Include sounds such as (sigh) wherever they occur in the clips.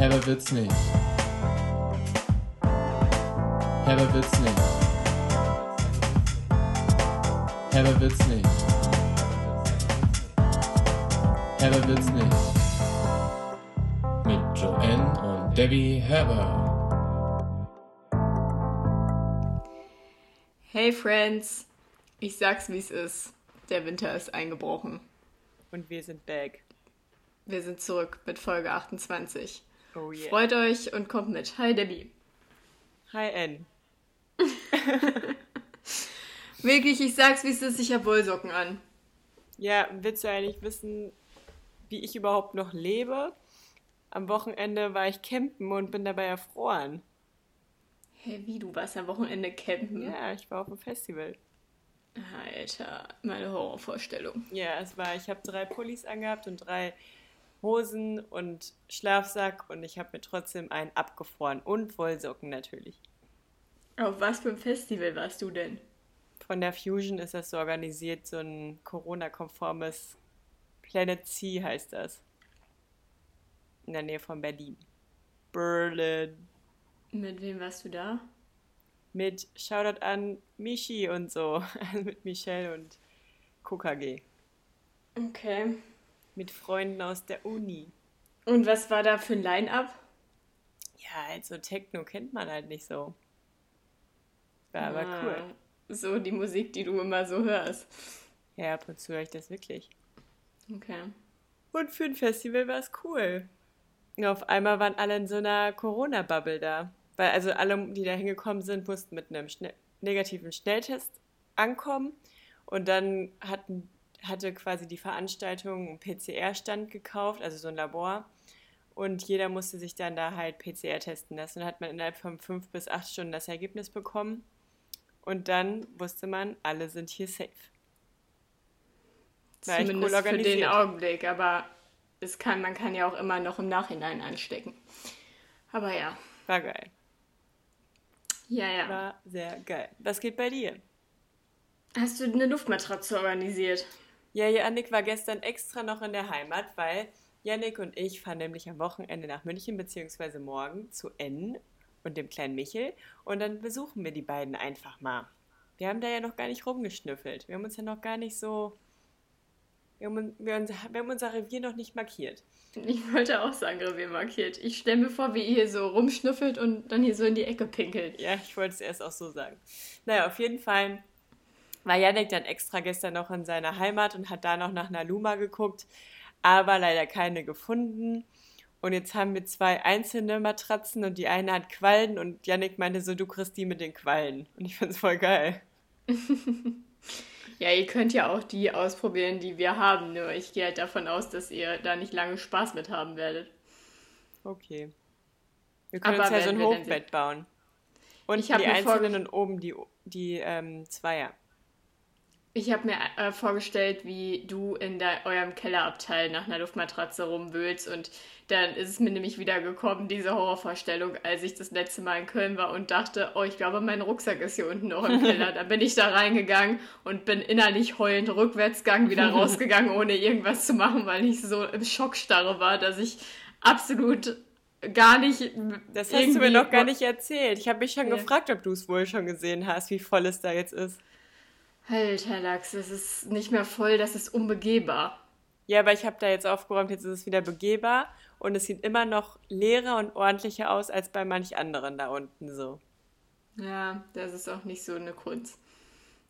Herber wird's nicht. Herber wird's nicht. Herber wird's nicht. Herber wird's nicht. Mit Joanne und Debbie Herber. Hey Friends, ich sag's wie es ist. Der Winter ist eingebrochen. Und wir sind back. Wir sind zurück mit Folge 28. Oh yeah. Freut euch und kommt mit. Hi Debbie. Hi N. (laughs) Wirklich, ich sag's wie es ist, ich hab Wollsocken an. Ja, willst du eigentlich wissen, wie ich überhaupt noch lebe? Am Wochenende war ich campen und bin dabei erfroren. Hey, wie, du warst am Wochenende campen? Ja, ich war auf dem Festival. Alter, meine Horrorvorstellung. Ja, es war, ich habe drei Pullis angehabt und drei Hosen und Schlafsack und ich habe mir trotzdem einen abgefroren und Wollsocken natürlich. Auf was für ein Festival warst du denn? Von der Fusion ist das so organisiert, so ein Corona-konformes Planet C heißt das. In der Nähe von Berlin. Berlin. Mit wem warst du da? Mit Shoutout an Michi und so. (laughs) Also mit Michelle und KKG. Okay. Mit Freunden aus der Uni. Und was war da für ein Line-Up? Ja, also Techno kennt man halt nicht so. War aber Ah, cool. So die Musik, die du immer so hörst. Ja, ab und zu höre ich das wirklich. Okay. Und für ein Festival war es cool. Und auf einmal waren alle in so einer Corona-Bubble da. Weil also alle, die da hingekommen sind, mussten mit einem schnell negativen Schnelltest ankommen. Und dann hatten, hatte quasi die Veranstaltung einen PCR-Stand gekauft, also so ein Labor. Und jeder musste sich dann da halt PCR testen lassen. Dann hat man innerhalb von fünf bis acht Stunden das Ergebnis bekommen. Und dann wusste man, alle sind hier safe. War Zumindest cool für den. Augenblick, aber es kann, man kann ja auch immer noch im Nachhinein anstecken. Aber ja. War geil. Ja, ja. War sehr geil. Was geht bei dir? Hast du eine Luftmatratze organisiert? Ja, Yannick war gestern extra noch in der Heimat, weil Yannick und ich fahren nämlich am Wochenende nach München, beziehungsweise morgen zu N und dem kleinen Michel. Und dann besuchen wir die beiden einfach mal. Wir haben da ja noch gar nicht rumgeschnüffelt. Wir haben uns ja noch gar nicht so. Wir haben, wir, wir haben unser Revier noch nicht markiert. Ich wollte auch sagen, Revier markiert. Ich stelle mir vor, wie ihr hier so rumschnüffelt und dann hier so in die Ecke pinkelt. Ja, ich wollte es erst auch so sagen. Naja, auf jeden Fall war Yannick dann extra gestern noch in seiner Heimat und hat da noch nach einer Luma geguckt, aber leider keine gefunden. Und jetzt haben wir zwei einzelne Matratzen und die eine hat Quallen und Yannick meinte so, du kriegst die mit den Quallen. Und ich find's voll geil. (laughs) Ja, ihr könnt ja auch die ausprobieren, die wir haben. Nur ich gehe halt davon aus, dass ihr da nicht lange Spaß mit haben werdet. Okay. Wir können Aber uns ja so ein Hochbett bauen. Und Ich die einzelnen und oben die, die ähm, Zweier. Ich habe mir äh, vorgestellt, wie du in der, eurem Kellerabteil nach einer Luftmatratze rumwühlst und dann ist es mir nämlich wieder gekommen, diese Horrorvorstellung, als ich das letzte Mal in Köln war und dachte, oh, ich glaube, mein Rucksack ist hier unten noch im Keller. (laughs) Dann bin ich da reingegangen und bin innerlich heulend Rückwärtsgang wieder (laughs) rausgegangen, ohne irgendwas zu machen, weil ich so im Schockstarre war, dass ich absolut gar nicht Das hast du mir noch gar nicht erzählt. Ich habe mich schon Ja. gefragt, ob du es wohl schon gesehen hast, wie voll es da jetzt ist. Alter Lachs, das ist nicht mehr voll, das ist unbegehbar. Ja, aber ich habe da jetzt aufgeräumt, jetzt ist es wieder begehbar und es sieht immer noch leerer und ordentlicher aus als bei manch anderen da unten so. Ja, das ist auch nicht so eine Kunst.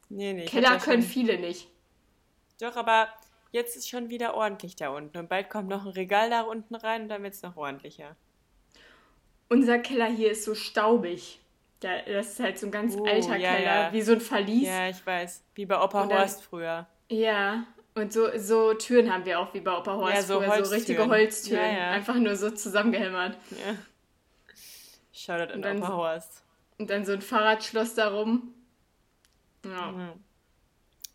Nee, nee. Keller können viele nicht. Doch, aber jetzt ist schon wieder ordentlich da unten und bald kommt noch ein Regal da unten rein und dann wird es noch ordentlicher. Unser Keller hier ist so staubig. Da- Das ist halt so ein ganz Oh, alter ja, Keller, ja. wie so ein Verlies. Ja, ich weiß. Wie bei Opa dann- Horst früher. Ja, und so, so Türen haben wir auch wie bei Opa Horst. Ja, so früher, so Holztüren. richtige Holztüren. Einfach nur so zusammengehämmert. Ja. Shoutout an Opa so- Horst. Und dann so ein Fahrradschloss darum. Ja. Mhm.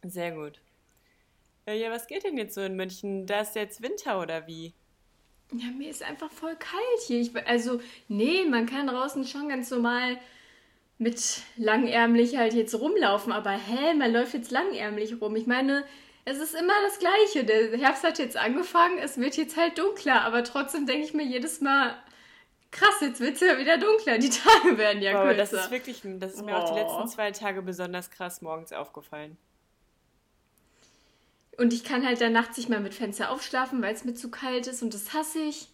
Sehr gut. Ja, was geht denn jetzt so in München? Da ist jetzt Winter oder wie? Ja, mir ist einfach voll kalt hier. Ich, also, nee, man kann draußen schon ganz normal mit langärmlich halt jetzt rumlaufen, aber hä, man läuft jetzt langärmlich rum. Ich meine, es ist immer das Gleiche. Der Herbst hat jetzt angefangen, es wird jetzt halt dunkler, aber trotzdem denke ich mir jedes Mal, Krass, jetzt wird es ja wieder dunkler. Die (laughs) Tage werden ja Aber kürzer. das ist wirklich, das ist mir auch die Oh. letzten zwei Tage besonders krass morgens aufgefallen. Und ich kann halt dann nachts nicht mal mit Fenster aufschlafen, weil es mir zu kalt ist und das hasse ich.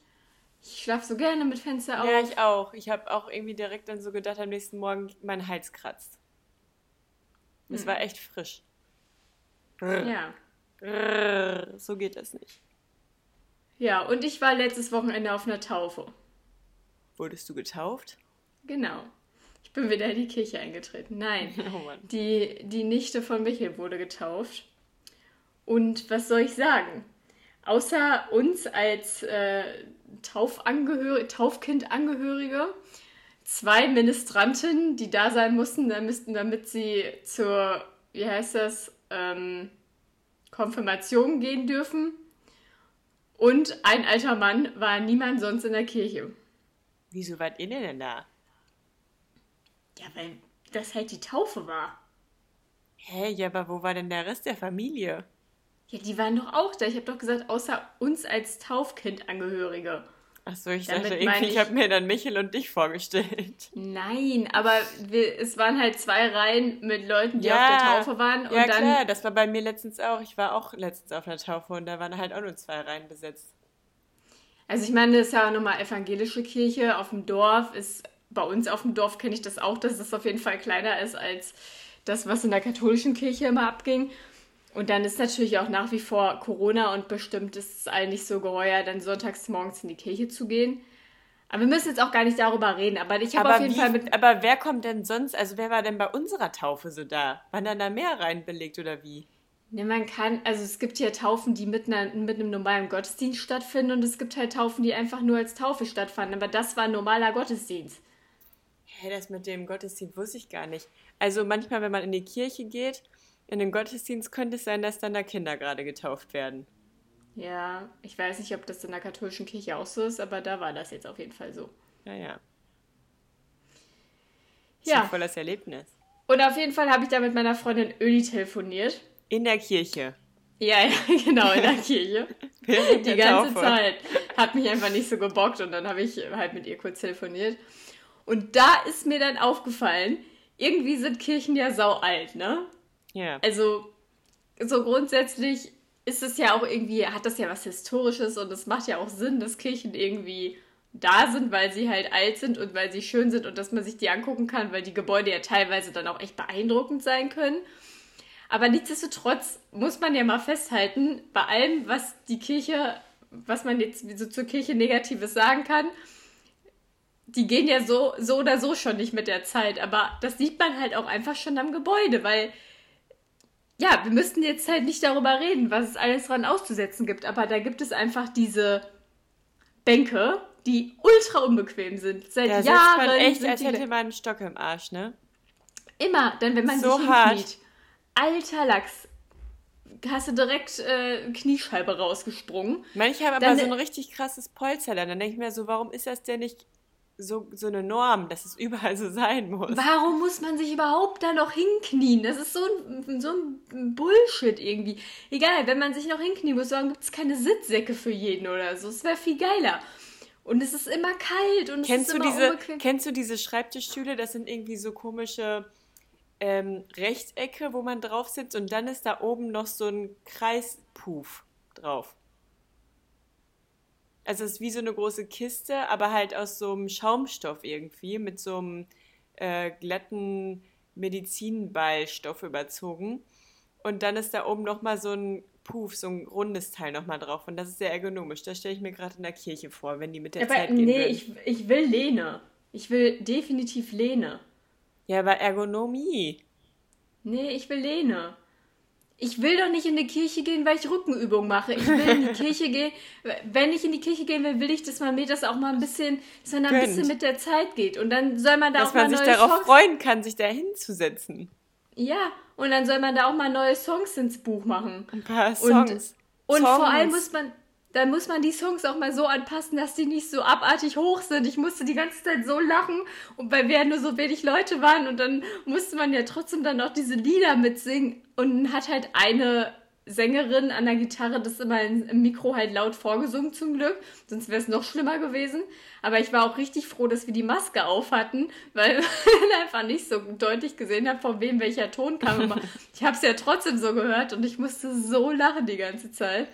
Ich schlafe so gerne mit Fenster auf. Ja, ich auch. Ich habe auch irgendwie direkt dann so gedacht, am nächsten Morgen mein Hals kratzt. Es Hm. war echt frisch. ja. So geht das nicht. Ja, und ich war letztes Wochenende auf einer Taufe. Wurdest du getauft? Genau. Ich bin wieder in die Kirche eingetreten. Nein. (laughs) Oh Mann. Die, die Nichte von Michael wurde getauft. Und was soll ich sagen? Außer uns als äh, Taufangehör Taufkindangehörige, zwei Ministranten, die da sein mussten, damit, damit sie zur, wie heißt das, ähm, Konfirmation gehen dürfen. Und ein alter Mann war niemand sonst in der Kirche. Wieso wart ihr denn da? Ja, weil das halt die Taufe war. Hä, ja, aber wo war denn der Rest der Familie? Ja, die waren doch auch da. Ich habe doch gesagt, außer uns als Taufkindangehörige. Achso, ich Damit dachte irgendwie, ich ich- habe mir dann Michel und dich vorgestellt. (laughs) Nein, aber wir, es waren halt zwei Reihen mit Leuten, die Ja, auf der Taufe waren. Und ja, dann, klar, das war bei mir letztens auch. Ich war auch letztens auf einer Taufe und da waren halt auch nur zwei Reihen besetzt. Also ich meine, das ist ja nochmal evangelische Kirche auf dem Dorf. Ist bei uns auf dem Dorf kenne ich das auch, dass das auf jeden Fall kleiner ist als das, was in der katholischen Kirche immer abging. Und dann ist natürlich auch nach wie vor Corona und bestimmt ist es allen nicht so geheuer, dann sonntags morgens in die Kirche zu gehen. Aber wir müssen jetzt auch gar nicht darüber reden. Aber ich habe auf jeden wie, Fall mit aber wer kommt denn sonst, also wer war denn bei unserer Taufe so da? Waren dann da mehr Reihen belegt oder wie? Ne, man kann, also es gibt ja Taufen, die mit, einer, mit einem normalen Gottesdienst stattfinden und es gibt halt Taufen, die einfach nur als Taufe stattfanden. Aber das war ein normaler Gottesdienst. Hä, das mit dem Gottesdienst wusste ich gar nicht. Also manchmal, wenn man in die Kirche geht, in den Gottesdienst könnte es sein, dass dann da Kinder gerade getauft werden. Ja, ich weiß nicht, ob das in der katholischen Kirche auch so ist, aber da war das jetzt auf jeden Fall so. Naja. Ja. Ja. Voll das Erlebnis. Und auf jeden Fall habe ich da mit meiner Freundin Öli telefoniert. In der Kirche. Ja, ja, (laughs) genau, in der Kirche. (laughs) Während Die ganze Taufe. Zeit. Hat mich einfach nicht so gebockt und dann habe ich halt mit ihr kurz telefoniert. Und da ist mir dann aufgefallen, irgendwie sind Kirchen ja sau alt, ne? Ja. Also, so grundsätzlich ist es ja auch irgendwie, hat das ja was Historisches und es macht ja auch Sinn, dass Kirchen irgendwie da sind, weil sie halt alt sind und weil sie schön sind und dass man sich die angucken kann, weil die Gebäude ja teilweise dann auch echt beeindruckend sein können. Aber nichtsdestotrotz muss man ja mal festhalten, bei allem, was die Kirche, was man jetzt so zur Kirche Negatives sagen kann, die gehen ja so, so oder so schon nicht mit der Zeit. Aber das sieht man halt auch einfach schon am Gebäude, weil ja, wir müssten jetzt halt nicht darüber reden, was es alles dran auszusetzen gibt, aber da gibt es einfach diese Bänke, die ultra unbequem sind. Seit Da sitzt Jahren man echt, als hätte man einen Stock im Arsch, ne? immer, denn wenn man So sich hart. hinkniet, alter Lachs, hast du direkt äh, Kniescheibe rausgesprungen. Manche haben aber Dann- so ein richtig krasses Polster. Dann denke ich mir so, warum ist das denn nicht so, so eine Norm, dass es überall so sein muss? Warum muss man sich überhaupt da noch hinknien? Das ist so ein, so ein Bullshit irgendwie. Egal, wenn man sich noch hinknien muss, dann gibt es keine Sitzsäcke für jeden oder so. Es wäre viel geiler. Und es ist immer kalt und Kennst es du, ist immer diese, unbequem. kennst du diese Schreibtischstühle? Das sind irgendwie so komische ähm, Rechtecke, wo man drauf sitzt und dann ist da oben noch so ein Kreispuff drauf. Also es ist wie so eine große Kiste, aber halt aus so einem Schaumstoff irgendwie, mit so einem äh, glatten Medizinballstoff überzogen. Und dann ist da oben nochmal so ein Puff, so ein rundes Teil nochmal drauf. Und das ist sehr ergonomisch. Das stelle ich mir gerade in der Kirche vor, wenn die mit der Aber Zeit gehen nee, würden. ich, ich will Lehne. Ich will definitiv Lehne. Ja, aber Ergonomie. Nee, ich will Lehne. Ich will doch nicht in die Kirche gehen, weil ich Rückenübungen mache. Ich will in die Kirche gehen. Wenn ich in die Kirche gehen will, will ich, dass man mir das auch mal ein bisschen, dass man da ein bisschen mit der Zeit geht. Und dann soll man da Dass auch mal man sich darauf Songs freuen kann, sich da hinzusetzen. Ja, und dann soll man da auch mal neue Songs ins Buch machen. Ein paar Und- Songs. Und Songs. vor allem muss man, dann muss man die Songs auch mal so anpassen, dass die nicht so abartig hoch sind. Ich musste die ganze Zeit so lachen, und weil wir ja nur so wenig Leute waren und dann musste man ja trotzdem dann noch diese Lieder mitsingen und hat halt eine Sängerin an der Gitarre das immer im Mikro halt laut vorgesungen zum Glück, sonst wäre es noch schlimmer gewesen. Aber ich war auch richtig froh, dass wir die Maske auf hatten, weil (laughs) man einfach nicht so deutlich gesehen hat, von wem welcher Ton kam. ich habe es ja trotzdem so gehört und ich musste so lachen die ganze Zeit.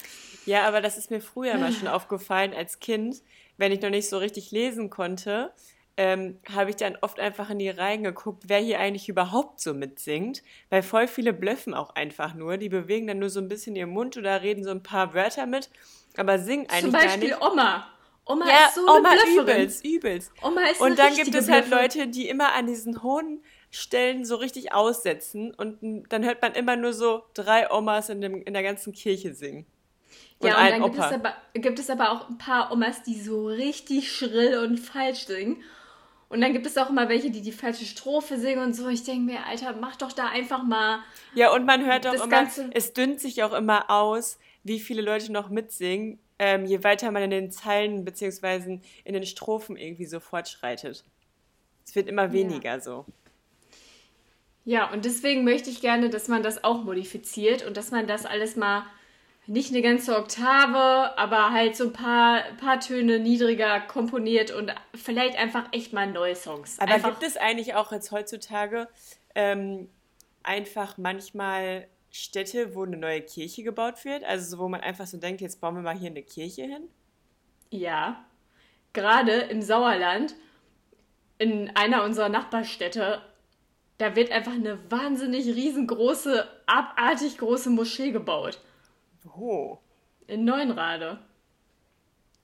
Ja, aber das ist mir früher mal schon aufgefallen als Kind, wenn ich noch nicht so richtig lesen konnte ähm, habe ich dann oft einfach in die Reihen geguckt, wer hier eigentlich überhaupt so mitsingt, weil voll viele blöffen auch einfach nur. Die bewegen dann nur so ein bisschen ihren Mund oder reden so ein paar Wörter mit, aber singen eigentlich gar nicht. Zum Beispiel Oma. Oma ja, ist so Oma eine Blöfferin. übelst, übelst. Oma ist Und dann gibt es halt Leute, die immer an diesen hohen Stellen so richtig aussetzen und dann hört man immer nur so drei Omas in, dem, in der ganzen Kirche singen. Und ja, und dann gibt es, aber, gibt es aber auch ein paar Omas, die so richtig schrill und falsch singen. Und dann gibt es auch immer welche, die die falsche Strophe singen und so. Ich denke mir, Alter, mach doch da einfach mal. Ja, und man hört auch immer, Ganze es dünnt sich auch immer aus, wie viele Leute noch mitsingen, ähm, je weiter man in den Zeilen bzw. in den Strophen irgendwie so fortschreitet. Es wird immer weniger ja. so. Ja, und deswegen möchte ich gerne, dass man das auch modifiziert und dass man das alles mal nicht eine ganze Oktave, aber halt so ein paar, paar Töne niedriger komponiert und vielleicht einfach echt mal neue Songs. Aber einfach gibt es eigentlich auch jetzt heutzutage ähm, einfach manchmal Städte, wo eine neue Kirche gebaut wird? Also wo man einfach so denkt, jetzt bauen wir mal hier eine Kirche hin? Ja. Gerade im Sauerland, in einer unserer Nachbarstädte, da wird einfach eine wahnsinnig riesengroße, abartig große Moschee gebaut. Wo? In Neuenrade.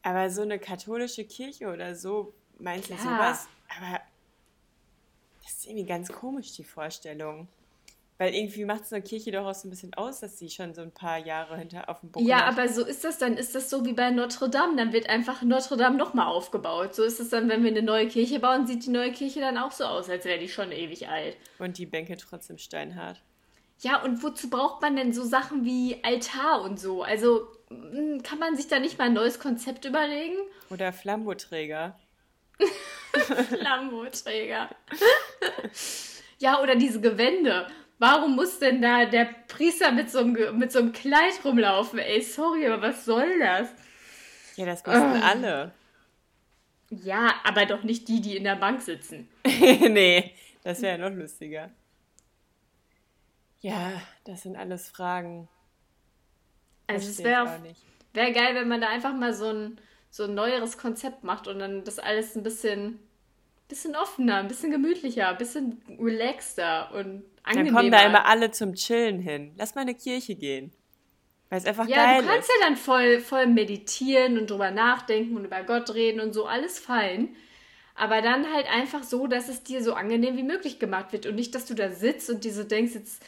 Aber so eine katholische Kirche oder so, meinst du sowas? Aber das ist irgendwie ganz komisch, die Vorstellung. Weil irgendwie macht so eine Kirche doch auch so ein bisschen aus, dass sie schon so ein paar Jahre hinter auf dem Buckel Ja, hat. aber so ist das dann. Ist das so wie bei Notre Dame? Dann wird einfach Notre Dame nochmal aufgebaut. So ist es dann, wenn wir eine neue Kirche bauen, sieht die neue Kirche dann auch so aus, als wäre die schon ewig alt. Und die Bänke trotzdem steinhart. Ja, und wozu braucht man denn so Sachen wie Altar und so? Also hm, kann man sich da nicht mal ein neues Konzept überlegen? Oder Flamboträger. (laughs) Flamboträger. ja, oder diese Gewände. Warum muss denn da der Priester mit so einem, mit so einem Kleid rumlaufen? Ey, sorry, aber was soll das? Ja, das müssen oh. alle. Ja, aber doch nicht die, die in der Bank sitzen. (laughs) nee, das wäre ja noch lustiger. Ja, das sind alles Fragen. Also es wäre wär geil, wenn man da einfach mal so ein, so ein neueres Konzept macht und dann das alles ein bisschen, bisschen offener, ein bisschen gemütlicher, ein bisschen relaxter und angenehmer. Dann kommen da immer alle zum Chillen hin. Lass mal in eine Kirche gehen. Weil es einfach ja, geil ist. Ja, du kannst ja dann voll, voll meditieren und drüber nachdenken und über Gott reden und so, alles fein. Aber dann halt einfach so, dass es dir so angenehm wie möglich gemacht wird und nicht, dass du da sitzt und dir so denkst, jetzt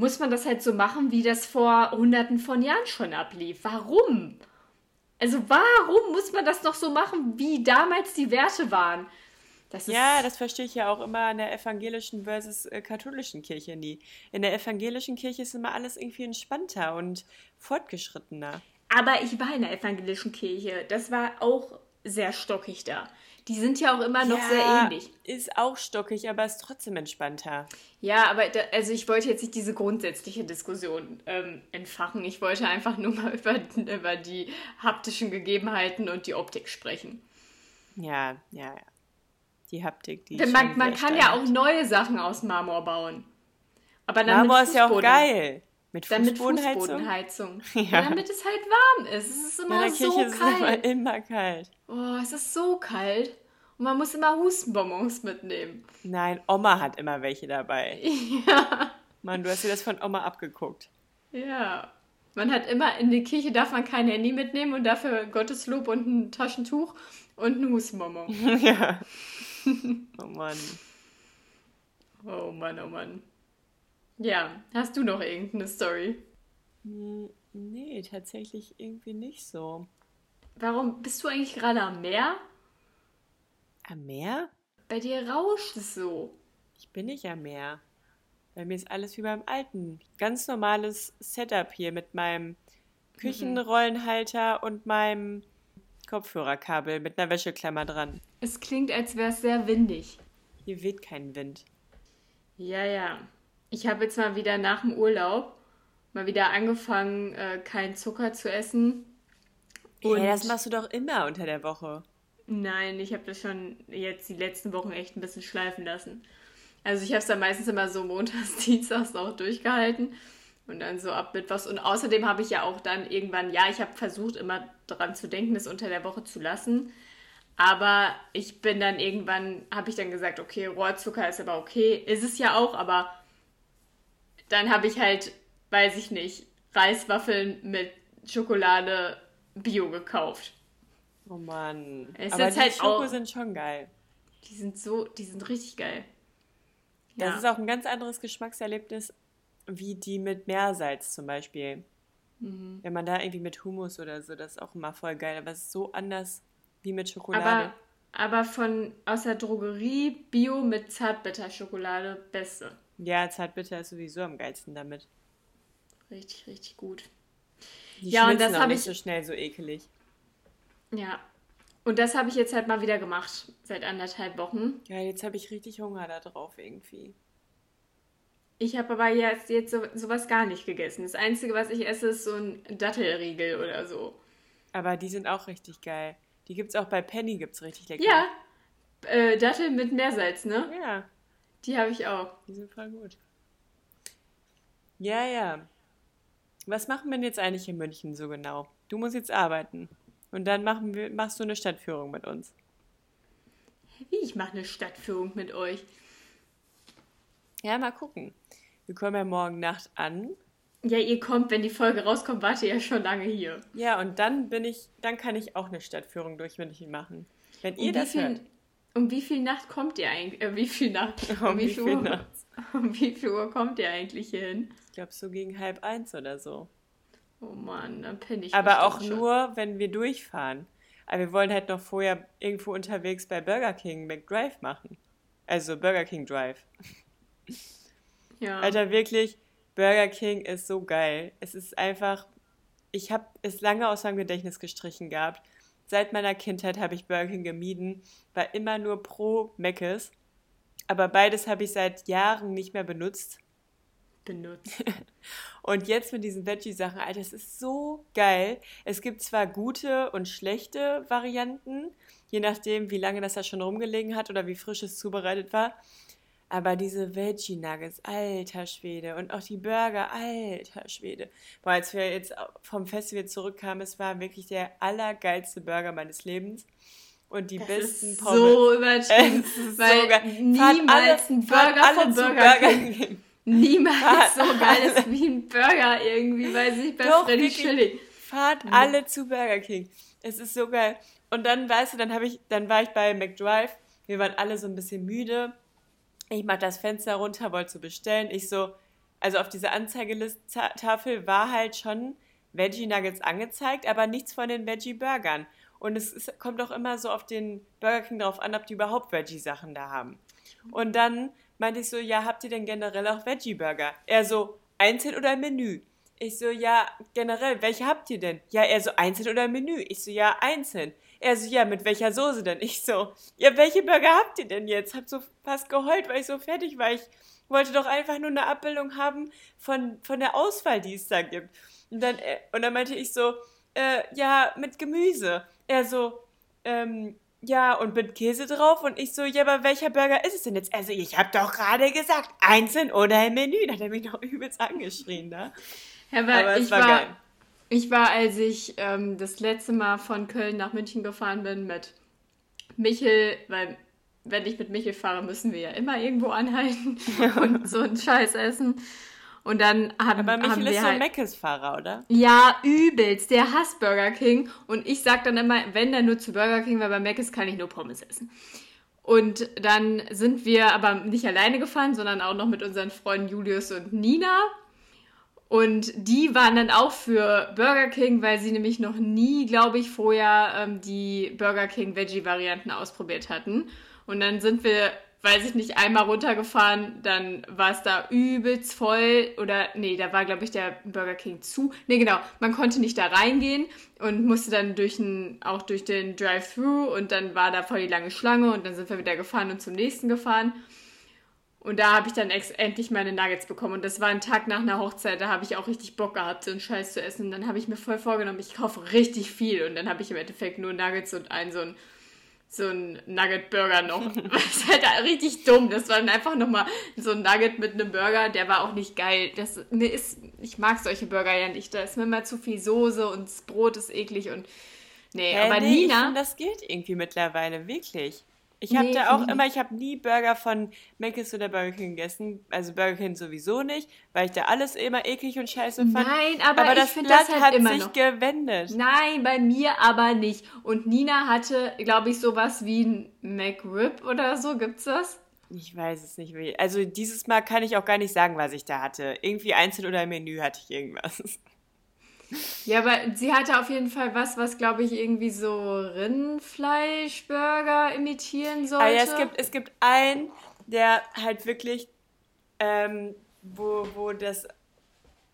muss man das halt so machen, wie das vor hunderten von Jahren schon ablief. Warum? Also warum muss man das noch so machen, wie damals die Werte waren? Das ja, das verstehe ich ja auch immer in der evangelischen versus äh, katholischen Kirche nie. In der evangelischen Kirche ist immer alles irgendwie entspannter und fortgeschrittener. Aber ich war in der evangelischen Kirche. Das war auch sehr stockig da. Die sind ja auch immer noch ja, sehr ähnlich. Ist auch stockig, aber ist trotzdem entspannter. Ja, aber da, also ich wollte jetzt nicht diese grundsätzliche Diskussion ähm, entfachen. Ich wollte einfach nur mal (laughs) über, über die haptischen Gegebenheiten und die Optik sprechen. Ja, ja, ja. Die Haptik, die. Denn man, man kann ja auch neue Sachen aus Marmor bauen. Aber dann Marmor ist ja auch geil. Mit Fußbodenheizung? Mit Fußbodenheizung. (laughs) Ja. Damit es halt warm ist. Es ist immer der so kalt. es immer, immer kalt. Oh, es ist so kalt. Und man muss immer Hustenbonbons mitnehmen. Nein, Oma hat immer welche dabei. (laughs) Ja. Mann, du hast dir das von Oma abgeguckt. Ja. Man hat immer, in die Kirche darf man kein Handy mitnehmen und dafür Gotteslob und ein Taschentuch und ein Hustenbonbon. (laughs) ja. oh Mann. Oh Mann, oh Mann. Ja, hast du noch irgendeine Story? Hm, nee, tatsächlich irgendwie nicht so. Warum bist du eigentlich gerade am Meer? Am Meer? Bei dir rauscht es so. Ich bin nicht am Meer. Bei mir ist alles wie beim alten. Ganz normales Setup hier mit meinem Küchenrollenhalter und meinem Kopfhörerkabel mit einer Wäscheklammer dran. Es klingt, als wäre es sehr windig. Hier weht kein Wind. Ja, ja ich habe jetzt mal wieder nach dem Urlaub mal wieder angefangen, äh, keinen Zucker zu essen. Und hey, das machst du doch immer unter der Woche. Nein, ich habe das schon jetzt die letzten Wochen echt ein bisschen schleifen lassen. Also ich habe es dann meistens immer so montags, (laughs) dienstags auch durchgehalten und dann so ab Mittwochs. Und außerdem habe ich ja auch dann irgendwann, ja, ich habe versucht immer daran zu denken, das unter der Woche zu lassen. Aber ich bin dann irgendwann, habe ich dann gesagt, okay, Rohrzucker ist aber okay. Ist es ja auch, aber dann habe ich halt, weiß ich nicht, Reiswaffeln mit Schokolade Bio gekauft. Oh Mann. Es aber die halt Schoko auch, sind schon geil. Die sind so, die sind richtig geil. Das ja. ist auch ein ganz anderes Geschmackserlebnis wie die mit Meersalz zum Beispiel. Mhm. Wenn man da irgendwie mit Hummus oder so, das ist auch immer voll geil. Aber es ist so anders wie mit Schokolade. Aber, aber von aus der Drogerie Bio mit Zartbitterschokolade beste. Ja, Zartbitter ist sowieso am geilsten damit. Richtig, richtig gut. Die ja, und das habe ich so schnell so ekelig. Ja. Und das habe ich jetzt halt mal wieder gemacht seit anderthalb Wochen. Ja, jetzt habe ich richtig Hunger da drauf irgendwie. Ich habe aber jetzt, jetzt so, sowas gar nicht gegessen. Das Einzige, was ich esse, ist so ein Dattelriegel oder so. Aber die sind auch richtig geil. Die gibt es auch bei Penny, gibt es richtig lecker. Ja, äh, Dattel mit Meersalz, ne? Ja. Die habe ich auch. Die sind voll gut. Ja, ja. Was machen wir denn jetzt eigentlich in München so genau? Du musst jetzt arbeiten. Und dann machen wir, machst du eine Stadtführung mit uns. Wie, ich mache eine Stadtführung mit euch? Ja, mal gucken. Wir kommen ja morgen Nacht an. Ja, ihr kommt, wenn die Folge rauskommt, wart ihr ja schon lange hier. Ja, und dann bin ich, dann kann ich auch eine Stadtführung durch München machen. Wenn ihr das hört. Um wie viel Nacht kommt ihr eigentlich? Äh, wie viel Nacht? (laughs) Um, um wie, wie, viel Uhr, Nacht? (laughs) Um wie viel Uhr kommt ihr eigentlich hin? Ich glaube so gegen halb eins oder so. Oh Mann, dann penne ich. Aber auch schon. nur, wenn wir durchfahren. Aber wir wollen halt noch vorher irgendwo unterwegs bei Burger King McDrive machen. Also Burger King Drive. (laughs) Ja. Alter, wirklich, Burger King ist so geil. Es ist einfach, ich habe es lange aus meinem Gedächtnis gestrichen gehabt. Seit meiner Kindheit habe ich Burger King gemieden, war immer nur pro Meckes. Aber beides habe ich seit Jahren nicht mehr benutzt. Benutzt. (laughs) und jetzt mit diesen Veggie-Sachen, Alter, es ist so geil. Es gibt zwar gute und schlechte Varianten, je nachdem, wie lange das da schon rumgelegen hat oder wie frisch es zubereitet war. Aber diese Veggie Nuggets, alter Schwede. Und auch die Burger, alter Schwede. Boah, als wir jetzt vom Festival zurückkamen, es war wirklich der allergeilste Burger meines Lebens. Und die das besten Pommes. So übertrieben. (laughs) so weil niemals ein Burger vom Burger, Burger King. Niemals so geil ist wie ein Burger irgendwie, weiß ich, bei Doch, Freddy Chili. Fahrt alle zu Burger King. Es ist so geil. Und dann, weißt du, dann habe ich, dann war ich bei McDrive. Wir waren alle so ein bisschen müde ich mach das Fenster runter, wollte so bestellen. Ich so, also auf dieser Anzeigetafel war halt schon Veggie Nuggets angezeigt, aber nichts von den Veggie Burgern. Und es ist, kommt auch immer so auf den Burger King drauf an, ob die überhaupt Veggie-Sachen da haben. Und dann meinte ich so, ja, habt ihr denn generell auch Veggie-Burger? Er so, einzeln oder Menü? Ich so, ja, generell, welche habt ihr denn? Ja, er so, einzeln oder Menü? Ich so, ja, einzeln. Er so, ja, mit welcher Soße denn? Ich so, ja, welche Burger habt ihr denn jetzt? Hab so fast geheult, weil ich so fertig war. Ich wollte doch einfach nur eine Abbildung haben von, von der Auswahl, die es da gibt. Und dann, äh, und dann meinte ich so, äh, ja, mit Gemüse. Er so, ähm, ja, und mit Käse drauf. Und ich so, ja, aber welcher Burger ist es denn jetzt? Also, ich hab doch gerade gesagt, einzeln oder im Menü. Da hat er mich noch (laughs) übelst angeschrien, da. Ja, aber, aber es war, war geil. Ich war, als ich ähm, das letzte Mal von Köln nach München gefahren bin mit Michel, weil wenn ich mit Michel fahre, müssen wir ja immer irgendwo anhalten (laughs) und so einen Scheiß essen. Und dann haben, Aber Michel haben wir ist halt, so ein Meckes-Fahrer, oder? Ja, übelst. Der hasst Burger King. Und ich sag dann immer, wenn dann nur zu Burger King, weil bei Meckes kann ich nur Pommes essen. Und dann sind wir aber nicht alleine gefahren, sondern auch noch mit unseren Freunden Julius und Nina. Und die waren dann auch für Burger King, weil sie nämlich noch nie, glaube ich, vorher ähm, die Burger King Veggie-Varianten ausprobiert hatten. Und dann sind wir, weiß ich nicht, einmal runtergefahren, dann war es da übelst voll. Oder, nee, da war, glaube ich, der Burger King zu. Nee, genau, man konnte nicht da reingehen und musste dann durch ein, auch durch den Drive-Thru und dann war da voll die lange Schlange und dann sind wir wieder gefahren und zum nächsten gefahren. Und da habe ich dann ex endlich meine Nuggets bekommen. Und das war ein Tag nach einer Hochzeit, da habe ich auch richtig Bock gehabt, so einen Scheiß zu essen. Und dann habe ich mir voll vorgenommen, ich kaufe richtig viel. Und dann habe ich im Endeffekt nur Nuggets und einen so ein so ein Nugget-Burger noch. (laughs) (laughs) das ist halt richtig dumm. Das war dann einfach nochmal so ein Nugget mit einem Burger, der war auch nicht geil. Das, mir ist, ich mag solche Burger ja nicht. Da ist mir immer zu viel Soße und das Brot ist eklig und nee, Hä, aber nee, Ich Nina. find, das geht irgendwie mittlerweile, wirklich. Ich habe Nee, da auch immer, ich habe nie Burger von Mc's oder Burger King gegessen. Also Burger King sowieso nicht, weil ich da alles immer eklig und scheiße fand. Nein, aber, aber ich das finde Blatt das halt hat sich noch. gewendet. Nein, bei mir aber nicht. Und Nina hatte, glaube ich, sowas wie ein McRib oder so. Gibt's das? Ich weiß es nicht. Also dieses Mal kann ich auch gar nicht sagen, was ich da hatte. Irgendwie einzeln oder im Menü hatte ich irgendwas. (laughs) Ja, aber sie hatte auf jeden Fall was, was, glaube ich, irgendwie so Rindfleischburger imitieren sollte. Ah ja, es gibt, es gibt einen, der halt wirklich, ähm, wo, wo das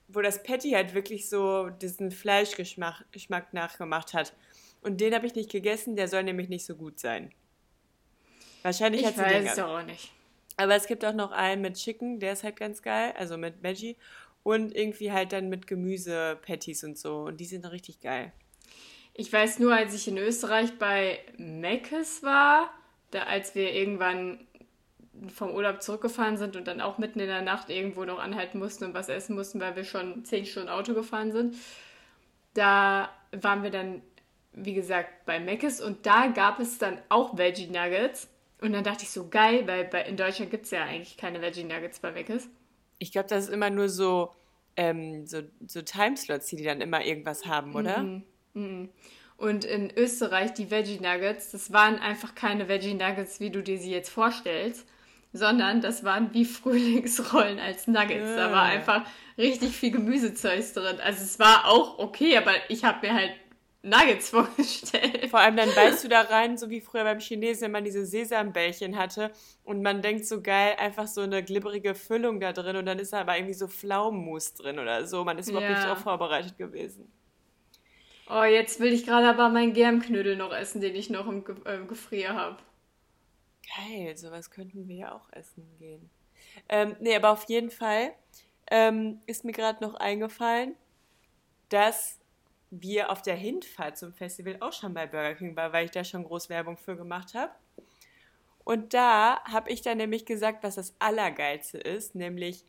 wo das Patty halt wirklich so diesen Fleischgeschmack Geschmack nachgemacht hat. Und den habe ich nicht gegessen, der soll nämlich nicht so gut sein. Wahrscheinlich ich hat sie den weiß es gehabt. auch nicht. Aber es gibt auch noch einen mit Chicken, der ist halt ganz geil, also mit Veggie. Und irgendwie halt dann mit Gemüse-Patties und so. Und die sind richtig geil. Ich weiß nur, als ich in Österreich bei Meckes war, da als wir irgendwann vom Urlaub zurückgefahren sind und dann auch mitten in der Nacht irgendwo noch anhalten mussten und was essen mussten, weil wir schon zehn Stunden Auto gefahren sind. Da waren wir dann, wie gesagt, bei Meckes und da gab es dann auch Veggie Nuggets. Und dann dachte ich so, geil, weil bei, in Deutschland gibt es ja eigentlich keine Veggie Nuggets bei Meckes. Ich glaube, das ist immer nur so, ähm, so, so Timeslots, die, die dann immer irgendwas haben, oder? Mhm. Und in Österreich die Veggie Nuggets, das waren einfach keine Veggie Nuggets, wie du dir sie jetzt vorstellst, sondern das waren wie Frühlingsrollen als Nuggets. Da war Ah. einfach richtig viel Gemüsezeugs drin. Also es war auch okay, aber ich habe mir halt Nuggets (laughs) vorgestellt. Vor allem dann beißt du da rein, so wie früher beim Chinesen, wenn man diese Sesambällchen hatte und man denkt so geil, einfach so eine glibberige Füllung da drin und dann ist da aber irgendwie so Pflaumenmus drin oder so. Man ist überhaupt nicht Ja. darauf vorbereitet gewesen. Oh, jetzt will ich gerade aber meinen Germknödel noch essen, den ich noch im Ge äh, Gefrier habe. Geil, sowas könnten wir ja auch essen gehen. Ähm, nee, aber auf jeden Fall ähm, ist mir gerade noch eingefallen, dass wir auf der Hinfahrt zum Festival auch schon bei Burger King waren, weil ich da schon groß Werbung für gemacht habe. Und da habe ich dann nämlich gesagt, was das Allergeilste ist, nämlich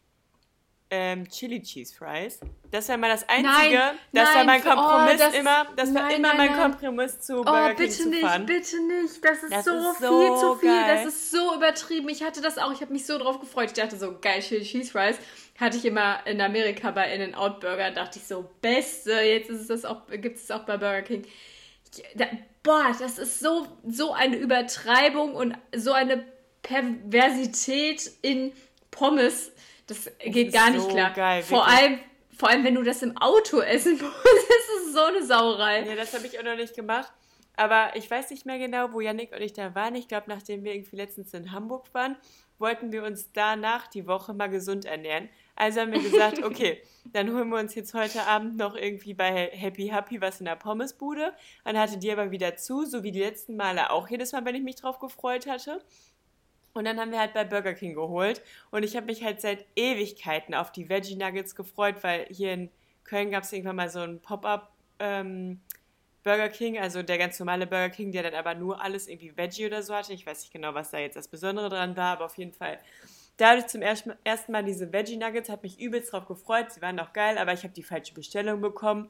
ähm, Chili Cheese Fries. Das war mal das Einzige, Nein, das war mein oh, Kompromiss das- immer, das war immer mein. Kompromiss zu Oh, Burger King bitte zu nicht, fahren. bitte nicht. Das ist Das so ist viel so zu viel. geil. Das ist so übertrieben. Ich hatte das auch. Ich habe mich so drauf gefreut. Ich dachte so, geil, Chili Cheese Fries. Hatte ich immer in Amerika bei In-N-Out Burger. Dachte ich so, beste. Jetzt ist es das auch, gibt es auch bei Burger King. Da, boah, das ist so, so eine Übertreibung und so eine Perversität in Pommes. Das geht ist gar nicht so klar. geil, vor wirklich. allem, vor allem, wenn du das im Auto essen (laughs) musst, das ist so eine Sauerei. Ja, das habe ich auch noch nicht gemacht. Aber ich weiß nicht mehr genau, wo Yannick und ich da waren. Ich glaube, nachdem wir irgendwie letztens in Hamburg waren, wollten wir uns danach die Woche mal gesund ernähren. Also haben wir gesagt, (laughs) okay, dann holen wir uns jetzt heute Abend noch irgendwie bei Happy Happy was in der Pommesbude. Dann hatte die aber wieder zu, so wie die letzten Male auch jedes Mal, wenn ich mich drauf gefreut hatte. Und dann haben wir halt bei Burger King geholt. Und ich habe mich halt seit Ewigkeiten auf die Veggie Nuggets gefreut, weil hier in Köln gab es irgendwann mal so ein Pop-up ähm, Burger King, also der ganz normale Burger King, der dann aber nur alles irgendwie Veggie oder so hatte. Ich weiß nicht genau, was da jetzt das Besondere dran war, aber auf jeden Fall. Da hatte ich zum ersten Mal- ersten Mal diese Veggie Nuggets, hat mich übelst drauf gefreut. Sie waren auch geil, aber ich habe die falsche Bestellung bekommen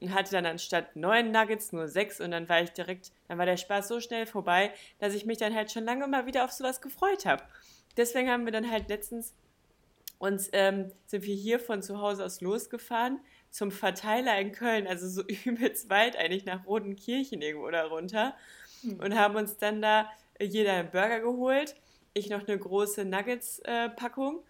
und hatte dann anstatt neun Nuggets nur sechs und dann war ich direkt, dann war der Spaß so schnell vorbei, dass ich mich dann halt schon lange mal wieder auf sowas gefreut habe. Deswegen haben wir dann halt letztens uns ähm, sind wir hier von zu Hause aus losgefahren zum Verteiler in Köln, also so (laughs) übelst weit eigentlich nach Rodenkirchen irgendwo da runter und haben uns dann da äh, jeder einen Burger geholt, ich noch eine große Nuggets-Packung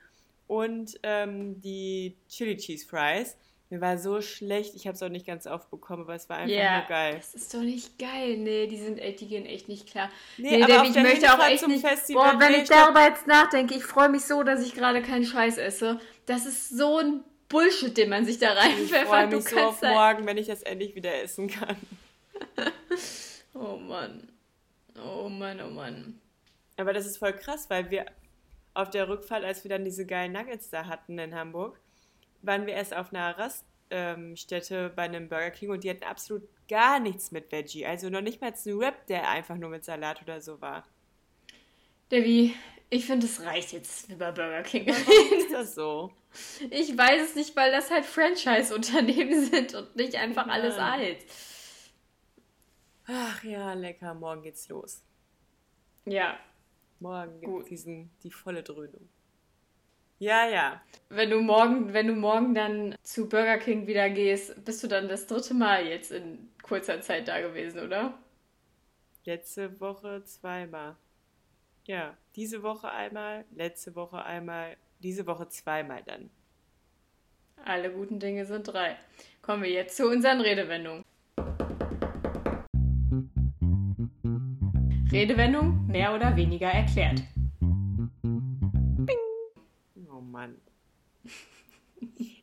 und ähm, die Chili Cheese Fries. Mir war so schlecht, ich habe es auch nicht ganz aufbekommen, aber es war einfach Ja, nur geil. das ist doch nicht geil. Nee, die sind echt, die gehen echt nicht klar. Nee, aber Debbie, auf ich möchte auch echt zum nicht. Festival, boah, wenn nee, ich darüber jetzt nachdenke, ich freue mich so, dass ich gerade keinen Scheiß esse. Das ist so ein Bullshit, den man sich da Ich freue reinpfeffert. Du mich so auf da- morgen, wenn ich das endlich wieder essen kann. (laughs) Oh Mann. Oh Mann, oh Mann. Aber das ist voll krass, weil wir auf der Rückfahrt, als wir dann diese geilen Nuggets da hatten in Hamburg, waren wir erst auf einer Raststätte bei einem Burger King und die hatten absolut gar nichts mit Veggie. Also noch nicht mal einen Wrap, der einfach nur mit Salat oder so war. Debbie, ich finde, es reicht jetzt über Burger King. (laughs) Warum ist das so? Ich weiß es nicht, weil das halt Franchise-Unternehmen (laughs) sind und nicht einfach alles Nein. alt. Ach ja, lecker, morgen geht's los. Ja, Morgen gibt's diesen, die volle Dröhnung. Ja, ja. wenn du morgen, wenn du morgen dann zu Burger King wieder gehst, bist du dann das dritte Mal jetzt in kurzer Zeit da gewesen, oder? Letzte Woche zweimal. Ja, diese Woche einmal, letzte Woche einmal, diese Woche zweimal dann. Alle guten Dinge sind drei. Kommen wir jetzt zu unseren Redewendungen. Redewendung mehr oder weniger erklärt.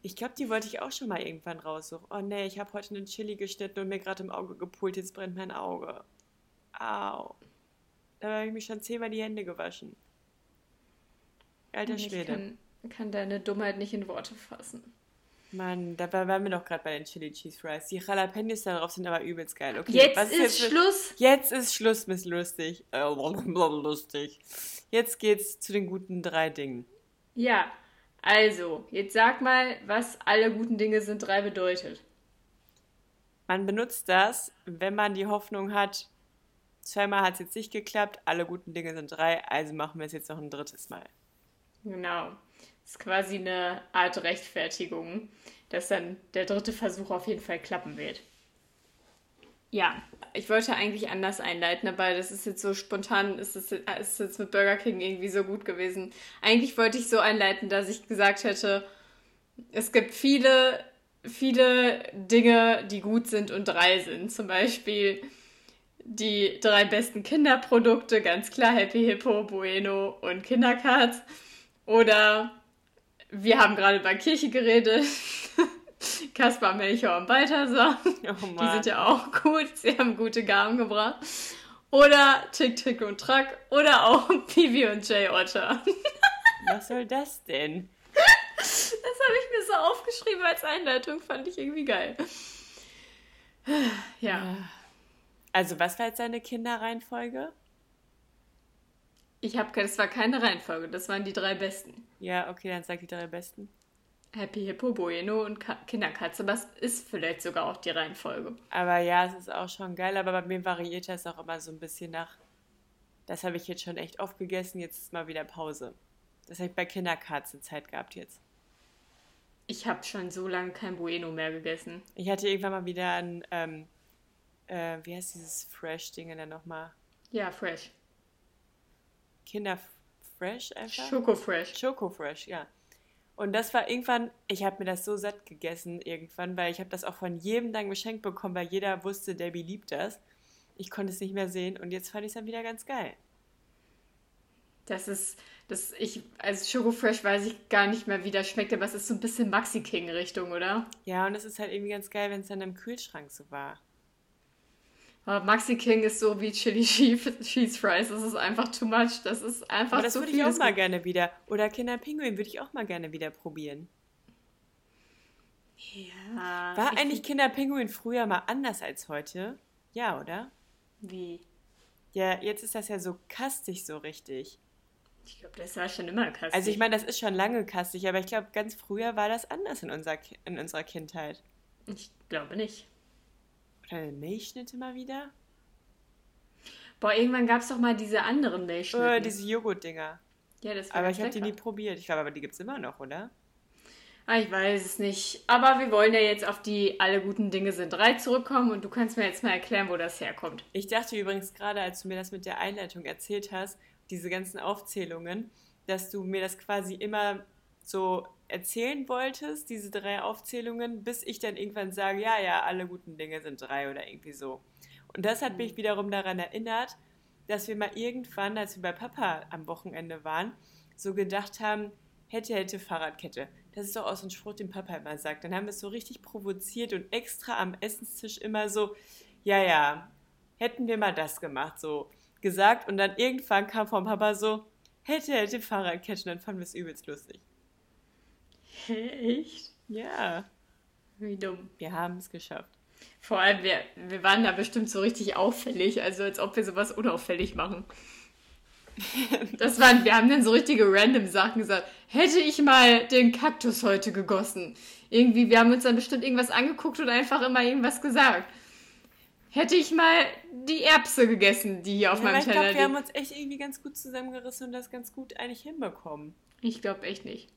Ich glaube, die wollte ich auch schon mal irgendwann raussuchen. Oh nee, ich habe heute einen Chili geschnitten und mir gerade im Auge gepult, jetzt brennt mein Auge. Au. Da habe ich mich schon zehnmal die Hände gewaschen. Alter Ich Schwede. kann, kann deine Dummheit nicht in Worte fassen. Mann, dabei waren wir doch gerade bei den Chili Cheese Fries. Die Jalapenos da drauf sind aber übelst geil. Okay, Jetzt ist mit- Schluss. Jetzt ist Schluss, Miss Lustig. Äh, (laughs) lustig. Jetzt geht's zu den guten drei Dingen. Ja, also, jetzt sag mal, was alle guten Dinge sind drei bedeutet. Man benutzt das, wenn man die Hoffnung hat, zweimal hat es jetzt nicht geklappt, alle guten Dinge sind drei, also machen wir es jetzt noch ein drittes Mal. Genau. Das ist quasi eine Art Rechtfertigung, dass dann der dritte Versuch auf jeden Fall klappen wird. Ja, ich wollte eigentlich anders einleiten, aber das ist jetzt so spontan, ist es ist jetzt mit Burger King irgendwie so gut gewesen. Eigentlich wollte ich so einleiten, dass ich gesagt hätte, es gibt viele, viele Dinge, die gut sind und drei sind. Zum Beispiel die drei besten Kinderprodukte, ganz klar Happy Hippo, Bueno und Kindercards. Oder wir haben gerade bei Kirche geredet. (laughs) Kaspar, Melchior und Balthasar. Oh Die sind ja auch gut. Sie haben gute Gaben gebracht. Oder Tick, Tick und Track. Oder auch (laughs) Pivi und Jay Otter. Was soll das denn? Das habe ich mir so aufgeschrieben als Einleitung. Fand ich irgendwie geil. Ja. Also, was war jetzt deine Kinderreihenfolge? Ich habe, das war keine Reihenfolge. Das waren die drei besten. Ja, okay, dann sag die drei besten. Happy Hippo, Bueno und Ka Kinderkatze. Es ist vielleicht sogar auch die Reihenfolge. Aber ja, es ist auch schon geil, aber bei mir variiert das auch immer so ein bisschen nach. Das habe ich jetzt schon echt oft gegessen, jetzt ist mal wieder Pause. Das habe ich bei Kinderkatze Zeit gehabt jetzt. Ich habe schon so lange kein Bueno mehr gegessen. Ich hatte irgendwann mal wieder ein, ähm, äh, wie heißt dieses Fresh-Ding denn nochmal? Ja, fresh. Kinder Fresh einfach? Schoko fresh. Choco Fresh, ja. Und das war irgendwann, ich habe mir das so satt gegessen irgendwann, weil ich habe das auch von jedem dann geschenkt bekommen, weil jeder wusste, Debbie liebt das. Ich konnte es nicht mehr sehen und jetzt fand ich es dann wieder ganz geil. Das ist, das ich, also Schoko Fresh weiß ich gar nicht mehr, wie das schmeckt, aber es ist so ein bisschen Maxi King Richtung, oder? Ja, und es ist halt irgendwie ganz geil, wenn es dann im Kühlschrank so war. Aber Maxi King ist so wie Chili Cheese Fries. Das ist einfach too much. Das ist einfach Aber das zu würde viel. ich auch Das mal gerne wieder. Oder Kinderpinguin würde ich auch mal gerne wieder probieren. Ja, War ich- eigentlich Kinderpinguin früher mal anders als heute? Ja, oder? Wie? Ja, jetzt ist das ja so kastig so richtig. Ich glaube, das war schon immer kastig. Also ich meine, das ist schon lange kastig, aber ich glaube, ganz früher war das anders in, unserer, Ki- in unserer Kindheit. Ich glaube nicht. Oder eine Milchschnitte mal wieder? Boah, irgendwann gab es doch mal diese anderen Milchschnitten. Oder diese Joghurt-Dinger. ja, das war Aber ich habe die nie probiert. Ich glaube, aber die gibt es immer noch, oder? Ah, ich weiß es nicht. Aber wir wollen ja jetzt auf die alle guten Dinge sind drei zurückkommen und du kannst mir jetzt mal erklären, wo das herkommt. Ich dachte übrigens gerade, als du mir das mit der Einleitung erzählt hast, diese ganzen Aufzählungen, dass du mir das quasi immer so erzählen wolltest, diese drei Aufzählungen, bis ich dann irgendwann sage, ja, ja, alle guten Dinge sind drei oder irgendwie so. Und das hat mich wiederum daran erinnert, dass wir mal irgendwann, als wir bei Papa am Wochenende waren, so gedacht haben, hätte, hätte Fahrradkette. Das ist doch auch so ein Spruch, den Papa immer sagt. Dann haben wir es so richtig provoziert und extra am Essenstisch immer so, ja, ja, hätten wir mal das gemacht, so gesagt. Und dann irgendwann kam vom Papa so, hätte, hätte Fahrradkette und dann fanden wir es übelst lustig. Echt? Ja, Wie dumm. wir haben es geschafft. Vor allem, wir, wir waren da bestimmt so richtig auffällig, also als ob wir sowas unauffällig machen. (laughs) Das waren, wir haben dann so richtige random Sachen gesagt. Hätte ich mal den Kaktus heute gegossen. Irgendwie, wir haben uns dann bestimmt irgendwas angeguckt und einfach immer irgendwas gesagt. Hätte ich mal die Erbse gegessen, die hier auf Ja, meinem aber ich Teller glaube, wir haben liegt. uns echt irgendwie ganz gut zusammengerissen und das ganz gut eigentlich hinbekommen. Ich glaube echt nicht.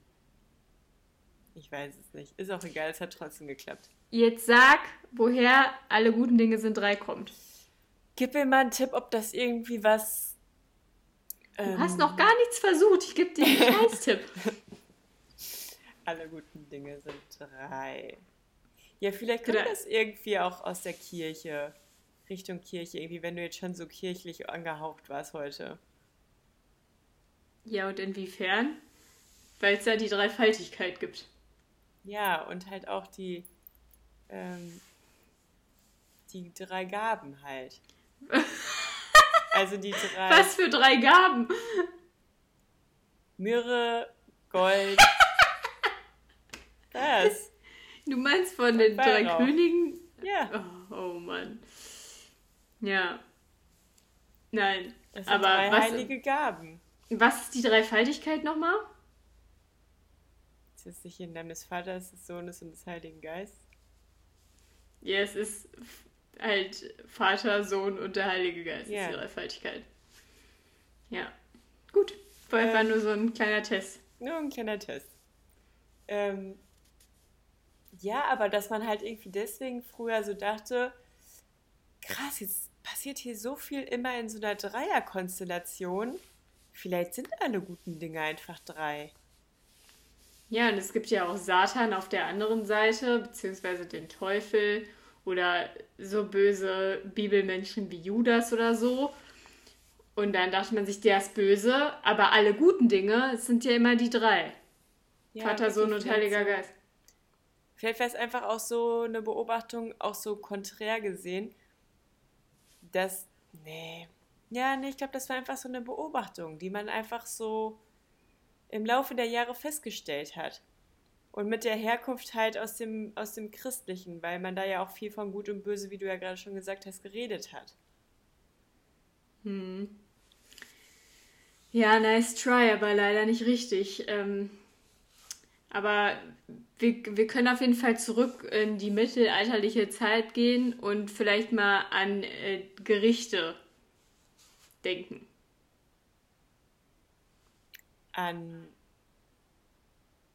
Ich weiß es nicht. Ist auch egal, es hat trotzdem geklappt. Jetzt sag, woher alle guten Dinge sind drei kommt. Gib mir mal einen Tipp, ob das irgendwie was. Du ähm, hast noch gar nichts versucht. Ich gebe dir einen (laughs) Scheiß-Tipp. Alle guten Dinge sind drei. Ja, vielleicht kommt das irgendwie auch aus der Kirche. Richtung Kirche, irgendwie, wenn du jetzt schon so kirchlich angehaucht warst heute. Ja, und inwiefern? Weil es ja die Dreifaltigkeit gibt. Ja, und halt auch die, ähm, die drei Gaben halt. (laughs) also die drei Was für drei Gaben? Myrrhe, Gold. (laughs) Was? Du meinst von den drei Weihrauch. Königen? Ja, Oh, oh Mann. Ja. Nein. das sind Aber drei was, heilige Gaben. was ist die Dreifaltigkeit nochmal? Ist das nicht in Namen des Vaters, des Sohnes und des Heiligen Geistes? Ja, es ist halt Vater, Sohn und der Heilige Geist. Ja. ist die Dreifaltigkeit. Ja. Gut. Vorher war Ähm. nur so ein kleiner Test. Nur ein kleiner Test. Ähm, ja, aber dass man halt irgendwie deswegen früher so dachte, krass, jetzt passiert hier so viel immer in so einer Dreierkonstellation. Vielleicht sind alle guten Dinge einfach drei. Ja, und es gibt ja auch Satan auf der anderen Seite, beziehungsweise den Teufel oder so böse Bibelmenschen wie Judas oder so. Und dann dachte man sich, der ist böse, aber alle guten Dinge, sind ja immer die drei. Ja, Vater, Sohn und Heiliger so. Geist. Vielleicht wäre es einfach auch so eine Beobachtung, auch so konträr gesehen, dass, nee, ja, nee, ich glaube, das war einfach so eine Beobachtung, die man einfach so im Laufe der Jahre festgestellt hat. Und mit der Herkunft halt aus dem, aus dem Christlichen, weil man da ja auch viel von Gut und Böse, wie du ja gerade schon gesagt hast, geredet hat. Hm. Ja, nice try, aber leider nicht richtig. Ähm, aber wir, wir können auf jeden Fall zurück in die mittelalterliche Zeit gehen und vielleicht mal an äh, Gerichte denken. An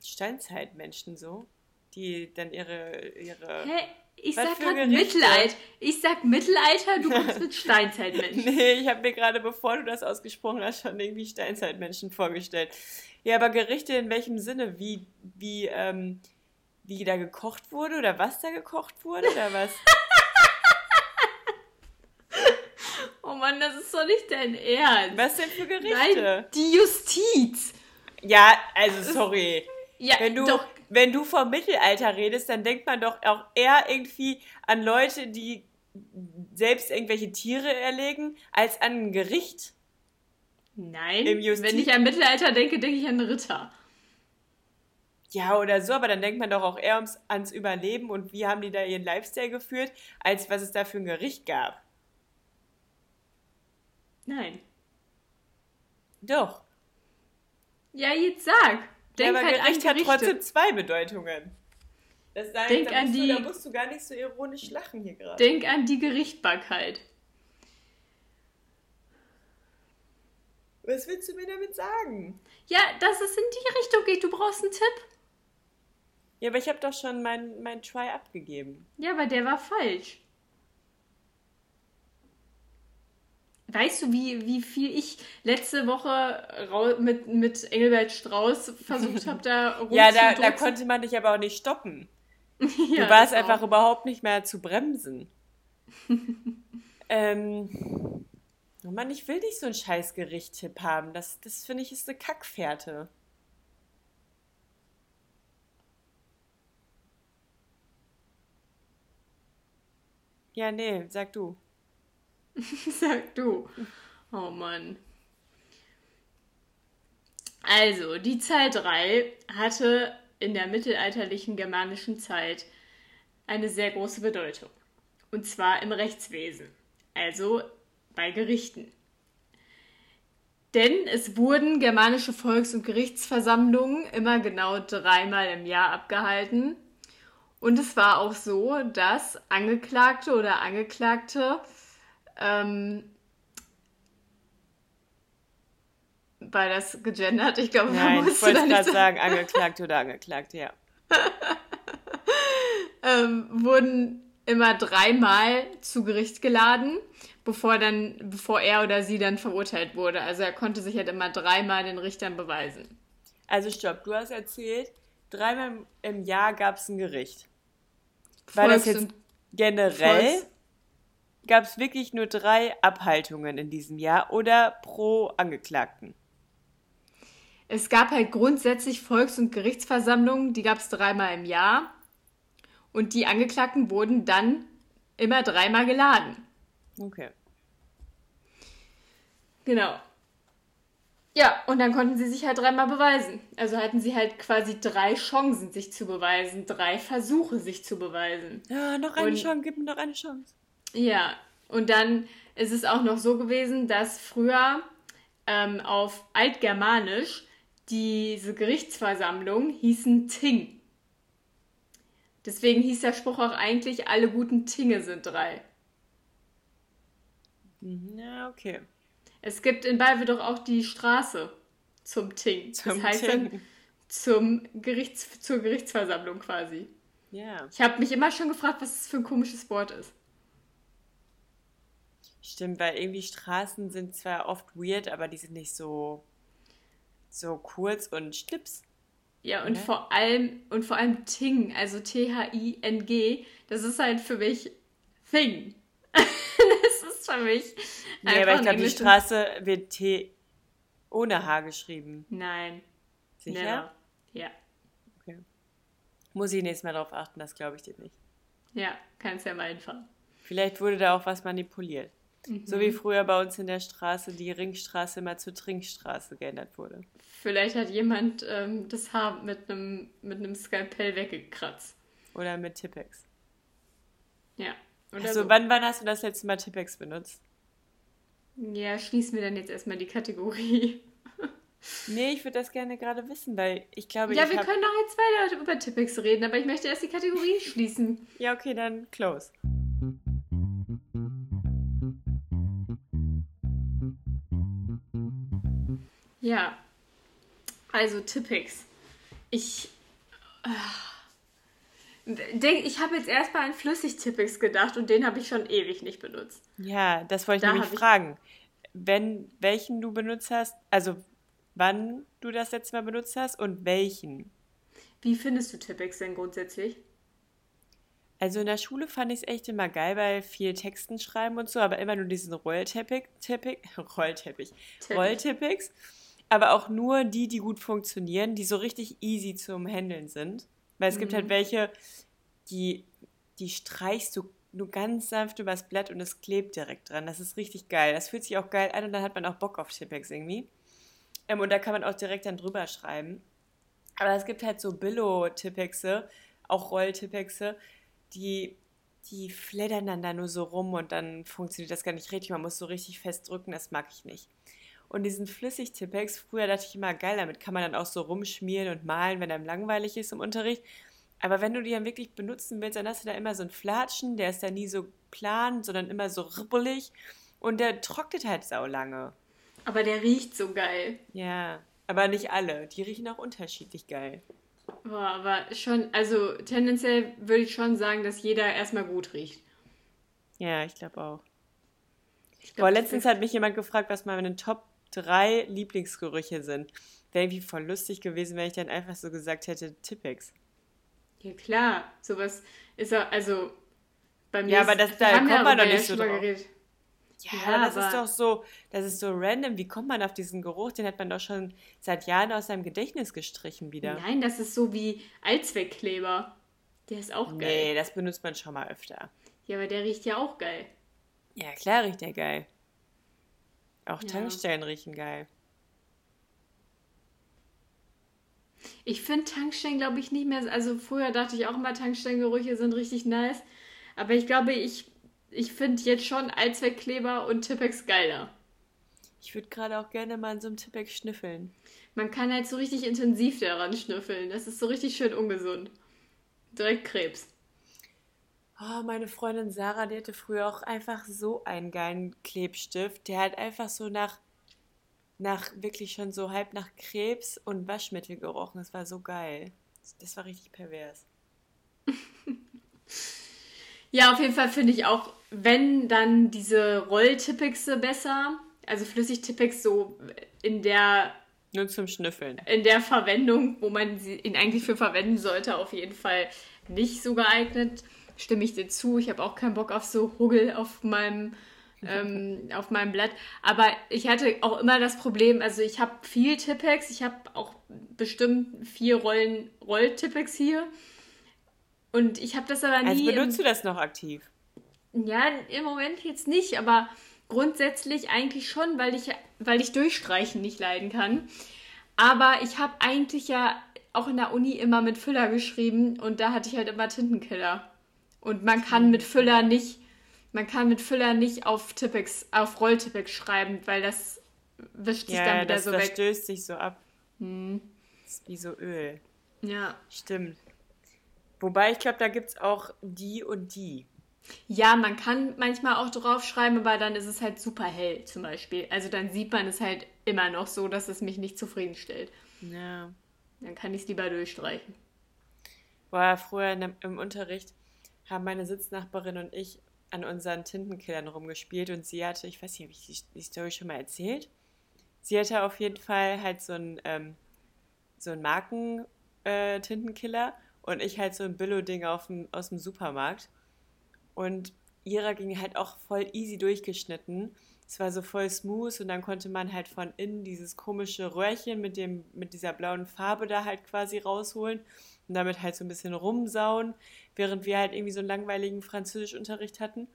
Steinzeitmenschen so, die dann ihre, ihre Hä? Ich Was sag gerade? Mittelalter. Ich sag Mittelalter, du kommst mit (laughs) Steinzeitmenschen. Nee, ich habe mir gerade, bevor du das ausgesprochen hast, schon irgendwie Steinzeitmenschen vorgestellt. Ja, aber Gerichte in welchem Sinne? Wie, wie, ähm, wie da gekocht wurde oder was da gekocht wurde oder was? (laughs) Oh Mann, das ist doch nicht dein Ernst. Was denn für Gerichte? Nein, die Justiz. Ja, also sorry. Ja, Wenn du, doch. wenn du vom Mittelalter redest, dann denkt man doch auch eher irgendwie an Leute, die selbst irgendwelche Tiere erlegen, als an ein Gericht. Nein, wenn ich an Mittelalter denke, denke ich an Ritter. Ja, oder so, aber dann denkt man doch auch eher ums, ans Überleben und wie haben die da ihren Lifestyle geführt, als was es da für ein Gericht gab. Nein. Doch. Ja, jetzt sag. Denk ja, aber halt an Gericht hat Gerichte. trotzdem zwei Bedeutungen. Das heißt, Denk da, an musst die- du, da musst du gar nicht so ironisch lachen hier gerade. Denk an die Gerichtbarkeit. Was willst du mir damit sagen? Ja, dass es in die Richtung geht. Du brauchst einen Tipp. Ja, aber ich habe doch schon mein, mein Try abgegeben. Ja, aber der war falsch. Weißt du, wie, wie viel ich letzte Woche mit, mit Engelbert Strauß versucht habe, da (laughs) Ja, da, da konnte man dich aber auch nicht stoppen. (laughs) Ja, du warst einfach auch. überhaupt nicht mehr zu bremsen. (laughs) ähm, oh Mann, ich will nicht so einen scheiß Gerichtstipp haben. Das, das finde ich ist eine Kackfährte. Ja, nee, sag du. (laughs) Sag du. Oh Mann. Also, die Zahl 3 hatte in der mittelalterlichen germanischen Zeit eine sehr große Bedeutung. Und zwar im Rechtswesen, also bei Gerichten. Denn es wurden germanische Volks- und Gerichtsversammlungen immer genau dreimal im Jahr abgehalten. Und es war auch so, dass Angeklagte oder Angeklagte ähm, war das gegendert? Ich glaube, man Nein, ich wollte gerade sagen, (laughs) angeklagt oder angeklagt, ja. ähm, wurden immer dreimal zu Gericht geladen, bevor dann, bevor er oder sie dann verurteilt wurde. Also er konnte sich halt immer dreimal den Richtern beweisen. Also stopp, du hast erzählt, dreimal im Jahr gab es ein Gericht. War das Volks- jetzt und generell? Volks- Gab es wirklich nur drei Abhaltungen in diesem Jahr oder pro Angeklagten? Es gab halt grundsätzlich Volks- und Gerichtsversammlungen, die gab es dreimal im Jahr. Und die Angeklagten wurden dann immer dreimal geladen. Okay. Genau. Ja, und dann konnten sie sich halt dreimal beweisen. Also hatten sie halt quasi drei Chancen, sich zu beweisen, drei Versuche, sich zu beweisen. Ja, noch eine Und- Chance, gib mir noch eine Chance. Ja, und dann ist es auch noch so gewesen, dass früher ähm, auf Altgermanisch diese Gerichtsversammlungen hießen Ting. Deswegen hieß der Spruch auch eigentlich, alle guten Tinge sind drei. Mhm, Ja, okay. Es gibt in Balve doch auch die Straße zum Ting. Zum das heißt Ting. dann zum Gerichts, zur Gerichtsversammlung quasi. Ja, Ich habe mich immer schon gefragt, was das für ein komisches Wort ist. Stimmt, weil irgendwie Straßen sind zwar oft weird, aber die sind nicht so, so kurz und schnips. Ja, und Oder? vor allem, und vor allem Ting, also T-H-I-N-G, das ist halt für mich Thing. (laughs) das ist für mich. Nee, aber ich glaube, die Straße wird T ohne H geschrieben. Nein. Sicher? Never. Ja. Okay. Muss ich nächstes Mal drauf achten, das glaube ich dir nicht. Ja, kannst ja mal einfahren. Vielleicht wurde da auch was manipuliert. So wie früher bei uns in der Straße die Ringstraße mal zur Trinkstraße geändert wurde. Vielleicht hat jemand ähm, das Haar mit einem mit einem Skalpell weggekratzt. Oder mit Tippex. Ja. Also, so. wann, wann hast du das letzte Mal Tippex benutzt? Ja, schließen wir dann jetzt erstmal die Kategorie. (laughs) Nee, ich würde das gerne gerade wissen, weil ich glaube, Ja, ich wir hab... können noch jetzt weiter über Tippex reden, aber ich möchte erst die Kategorie schließen. Ja, okay, dann close. Ja, also Tippix. Ich äh, denk, ich habe jetzt erstmal an Flüssig-Tippix gedacht und den habe ich schon ewig nicht benutzt. Ja, das wollte ich Da nämlich hab ich- fragen. Wenn, welchen du benutzt hast, also wann du das letzte Mal benutzt hast und welchen. Wie findest du Tippix denn grundsätzlich? Also in der Schule fand ich es echt immer geil, weil viel Texten schreiben und so, aber immer nur diesen Rollteppich, Teppich, (laughs) Rollteppich, Teppich. Rollteppichs, aber auch nur die, die gut funktionieren, die so richtig easy zum Handeln sind. Weil es gibt Mhm. halt welche, die, die streichst du nur ganz sanft übers Blatt und es klebt direkt dran. Das ist richtig geil. Das fühlt sich auch geil an und dann hat man auch Bock auf Tippex irgendwie. Ähm, und da kann man auch direkt dann drüber schreiben. Aber es gibt halt so Billo-Tippexe, auch Roll-Tippexe, die, die fleddern dann da nur so rum und dann funktioniert das gar nicht richtig. Man muss so richtig fest drücken, das mag ich nicht. Und diesen Flüssig-Tippex, früher dachte ich immer, geil, damit kann man dann auch so rumschmieren und malen, wenn einem langweilig ist im Unterricht. Aber wenn du die dann wirklich benutzen willst, dann hast du da immer so einen Flatschen, der ist da nie so plan, sondern immer so rippelig und der trocknet halt sau lange. Aber der riecht so geil. Ja, aber nicht alle. Die riechen auch unterschiedlich geil. Boah, aber schon, also tendenziell würde ich schon sagen, dass jeder erstmal gut riecht. Ja, ich glaube auch. Ich Boah, glaub, letztens Tippix- hat mich jemand gefragt, was meine Top 3 Lieblingsgerüche sind. Wäre irgendwie voll lustig gewesen, wenn ich dann einfach so gesagt hätte, Tippex. Ja, klar. Sowas ist ja, also bei mir. Ja, aber das- da kommt man doch nicht so drauf. geredet. Ja, Ja, das ist doch so, das ist so random. Wie kommt man auf diesen Geruch? Den hat man doch schon seit Jahren aus seinem Gedächtnis gestrichen wieder. Nein, das ist so wie Allzweckkleber. Der ist auch geil. Nee, das benutzt man schon mal öfter. Ja, aber der riecht ja auch geil. Ja, klar riecht der geil. Auch Ja. Tankstellen riechen geil. Ich finde Tankstellen, glaube ich, nicht mehr. Also früher dachte ich auch immer, Tankstellengerüche sind richtig nice. Aber ich glaube, ich, ich finde jetzt schon Allzweckkleber und Tippex geiler. Ich würde gerade auch gerne mal in so einem Tippex schnüffeln. Man kann halt so richtig intensiv daran schnüffeln. Das ist so richtig schön ungesund. Direkt Krebs. Oh, meine Freundin Sarah, die hatte früher auch einfach so einen geilen Klebstift. Der hat einfach so nach, nach wirklich schon so halb nach Krebs und Waschmittel gerochen. Das war so geil. Das war richtig pervers. (laughs) Ja, auf jeden Fall finde ich auch, wenn dann diese Rolltippexe besser. Also Flüssigtippex so in der Nur zum Schnüffeln. in der Verwendung, wo man ihn eigentlich für verwenden sollte, auf jeden Fall nicht so geeignet. Stimme ich dir zu. Ich habe auch keinen Bock auf so Huggel auf meinem, ähm, (laughs) auf meinem Blatt. Aber ich hatte auch immer das Problem, also ich habe viel Tippex. Ich habe auch bestimmt vier Rollen Rolltippex hier. Und ich habe das aber nie. Also im- benutzt du das noch aktiv? ja, im Moment jetzt nicht, aber grundsätzlich eigentlich schon, weil ich, weil ich Durchstreichen nicht leiden kann. Aber ich habe eigentlich ja auch in der Uni immer mit Füller geschrieben und da hatte ich halt immer Tintenkiller. Und man kann mit Füller nicht, man kann mit Füller nicht auf Tippex, auf Rolltippex schreiben, weil das wischt sich dann Ja, wieder das, so das weg. Hm. stößt sich so ab. Das ist wie so Öl. Ja. Stimmt. Wobei ich glaube, da gibt es auch die und die. Ja, man kann manchmal auch draufschreiben, aber dann ist es halt super hell zum Beispiel. Also dann sieht man es halt immer noch so, dass es mich nicht zufriedenstellt. Ja. Dann kann ich es lieber durchstreichen. Boah, früher in im Unterricht haben meine Sitznachbarin und ich an unseren Tintenkillern rumgespielt und sie hatte, ich weiß nicht, habe ich die, die Story schon mal erzählt? Sie hatte auf jeden Fall halt so einen, ähm, so einen Marken-Tintenkiller und ich halt so ein Billo-Ding aus dem Supermarkt. Und ihrer ging halt auch voll easy durchgeschnitten. Es war so voll smooth und dann konnte man halt von innen dieses komische Röhrchen mit, dem, mit dieser blauen Farbe da halt quasi rausholen und damit halt so ein bisschen rumsauen, während wir halt irgendwie so einen langweiligen Französischunterricht hatten.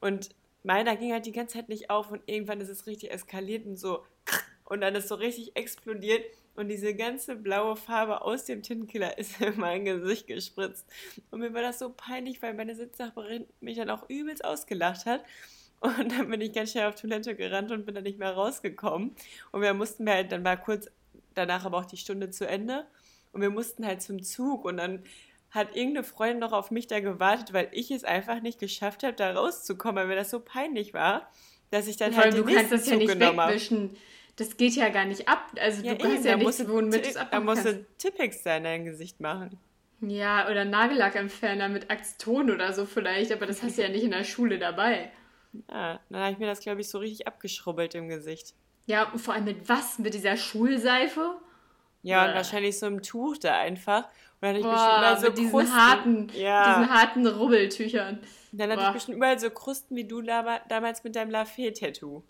Und meiner ging halt die ganze Zeit nicht auf und irgendwann ist es richtig eskaliert und so und dann ist so richtig explodiert und diese ganze blaue Farbe aus dem Tintenkiller (laughs) ist in mein Gesicht gespritzt. Und mir war das so peinlich, weil meine Sitznachbarin mich dann auch übelst ausgelacht hat. Und dann bin ich ganz schnell auf Toilette gerannt und bin dann nicht mehr rausgekommen. Und wir mussten halt, dann war kurz danach aber auch die Stunde zu Ende. Und wir mussten halt zum Zug und dann hat irgendeine Freundin noch auf mich da gewartet, weil ich es einfach nicht geschafft habe, da rauszukommen, weil mir das so peinlich war, dass ich dann Vor halt den du kannst nächsten das ja nicht wegwischen. Das geht ja gar nicht ab. Also du hast ja nichts, womit es Ti- Da abmachen musst kannst. du Tippex da in dein Gesicht machen. Ja, oder Nagellackentferner mit Aceton oder so vielleicht, aber das hast du ja nicht in der Schule dabei. Ja, dann habe ich mir das, glaube ich, so richtig abgeschrubbelt im Gesicht. Ja, und vor allem mit was? Mit dieser Schulseife? Ja, und Bäh. wahrscheinlich so im Tuch da einfach. Und dann hatte ich bestimmt Boah, überall so mit diesen Krusten. harten, ja. diesen harten Rubbeltüchern. dann hatte Boah. ich bestimmt überall so Krusten wie du dama- damals mit deinem Lafayette-Tattoo.